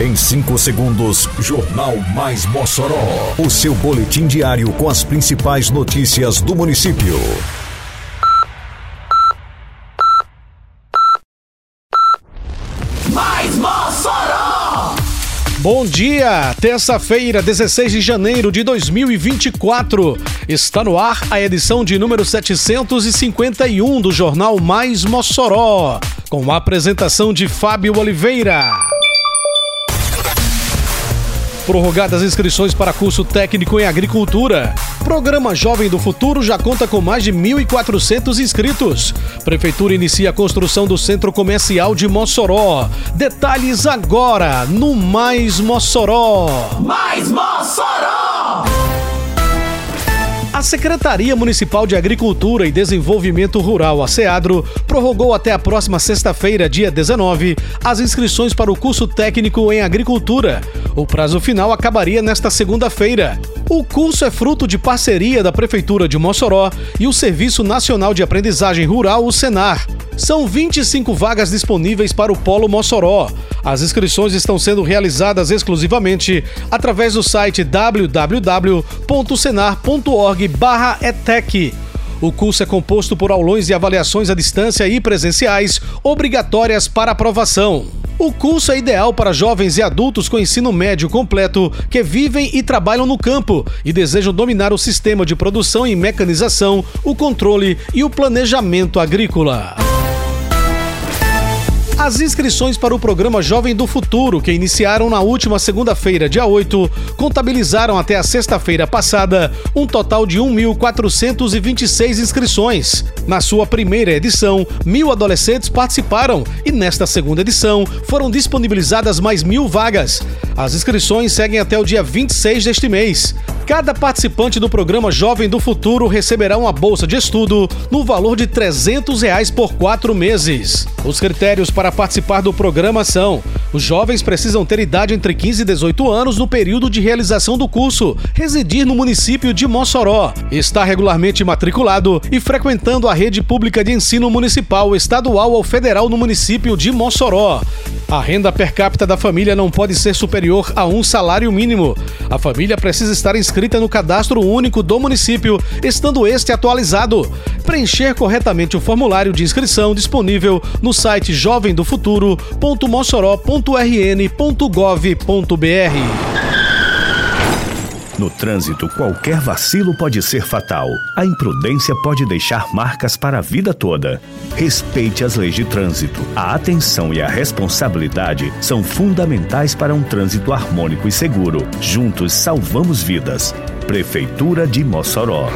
Em 5 segundos, Jornal Mais Mossoró. O seu boletim diário com as principais notícias do município. Mais Mossoró! Bom dia, terça-feira, 16 de janeiro de 2024. Está no ar a edição de número 751 do Jornal Mais Mossoró, com a apresentação de Fábio Oliveira. Prorrogadas inscrições para curso técnico em agricultura. Programa Jovem do Futuro já conta com mais de 1.400 inscritos. Prefeitura inicia a construção do Centro Comercial de Mossoró. Detalhes agora no Mais Mossoró. Mais Mossoró! A Secretaria Municipal de Agricultura e Desenvolvimento Rural, a SEADRO, prorrogou até a próxima sexta-feira, dia 19, as inscrições para o curso técnico em agricultura. O prazo final acabaria nesta segunda-feira. O curso é fruto de parceria da Prefeitura de Mossoró e o Serviço Nacional de Aprendizagem Rural, o Senar. São 25 vagas disponíveis para o Polo Mossoró. As inscrições estão sendo realizadas exclusivamente através do site www.senar.org/etec. O curso é composto por aulões e avaliações à distância e presenciais, obrigatórias para aprovação. O curso é ideal para jovens e adultos com ensino médio completo que vivem e trabalham no campo e desejam dominar o sistema de produção e mecanização, o controle e o planejamento agrícola. As inscrições para o programa Jovem do Futuro, que iniciaram na última segunda-feira, dia 8, contabilizaram até a sexta-feira passada um total de 1.426 inscrições. Na sua primeira edição, mil adolescentes participaram e nesta segunda edição foram disponibilizadas mais mil vagas. As inscrições seguem até o dia 26 deste mês. Cada participante do programa Jovem do Futuro receberá uma bolsa de estudo no valor de 300 reais por quatro meses. Os critérios para participar do programa são: os jovens precisam ter idade entre 15 e 18 anos no período de realização do curso, residir no município de Mossoró, estar regularmente matriculado e frequentando a rede pública de ensino municipal, estadual ou federal no município de Mossoró. A renda per capita da família não pode ser superior a um salário mínimo. A família precisa estar inscrita no cadastro único do município, estando este atualizado. Preencher corretamente o formulário de inscrição disponível no site jovemdofuturo.mossoró.rn.gov.br. No trânsito, qualquer vacilo pode ser fatal. A imprudência pode deixar marcas para a vida toda. Respeite as leis de trânsito. A atenção e a responsabilidade são fundamentais para um trânsito harmônico e seguro. Juntos salvamos vidas. Prefeitura de Mossoró.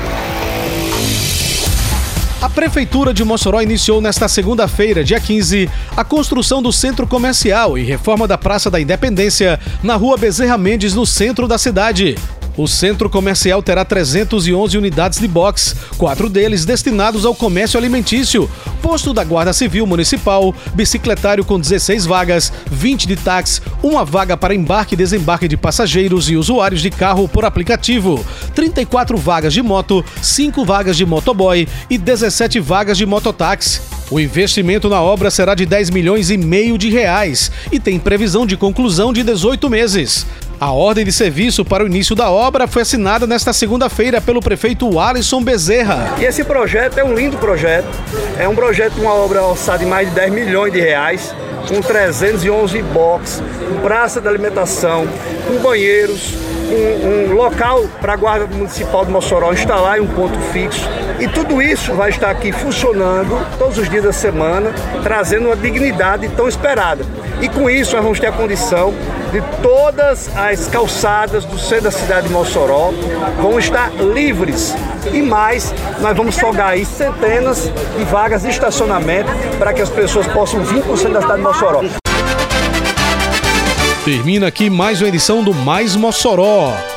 A Prefeitura de Mossoró iniciou nesta segunda-feira, dia 15, a construção do centro comercial e reforma da Praça da Independência, na rua Bezerra Mendes, no centro da cidade. O centro comercial terá 311 unidades de box, quatro deles destinados ao comércio alimentício, posto da Guarda Civil Municipal, bicicletário com 16 vagas, 20 de táxi, uma vaga para embarque e desembarque de passageiros e usuários de carro por aplicativo, 34 vagas de moto, 5 vagas de motoboy e 17 vagas de mototáxi. O investimento na obra será de 10 milhões e meio de reais e tem previsão de conclusão de 18 meses. A ordem de serviço para o início da obra foi assinada nesta segunda-feira pelo prefeito Alisson Bezerra. E esse projeto é um lindo projeto. É um projeto, uma obra orçada de mais de 10 milhões de reais, com 311 boxes, praça de alimentação, com banheiros, um, um local para a Guarda Municipal de Mossoró instalar um ponto fixo. E tudo isso vai estar aqui funcionando todos os dias da semana, trazendo uma dignidade tão esperada. E com isso nós vamos ter a condição de todas as calçadas do centro da cidade de Mossoró vão estar livres. E mais, nós vamos folgar aí centenas de vagas de estacionamento para que as pessoas possam vir para o centro da cidade de Mossoró. Termina aqui mais uma edição do Mais Mossoró,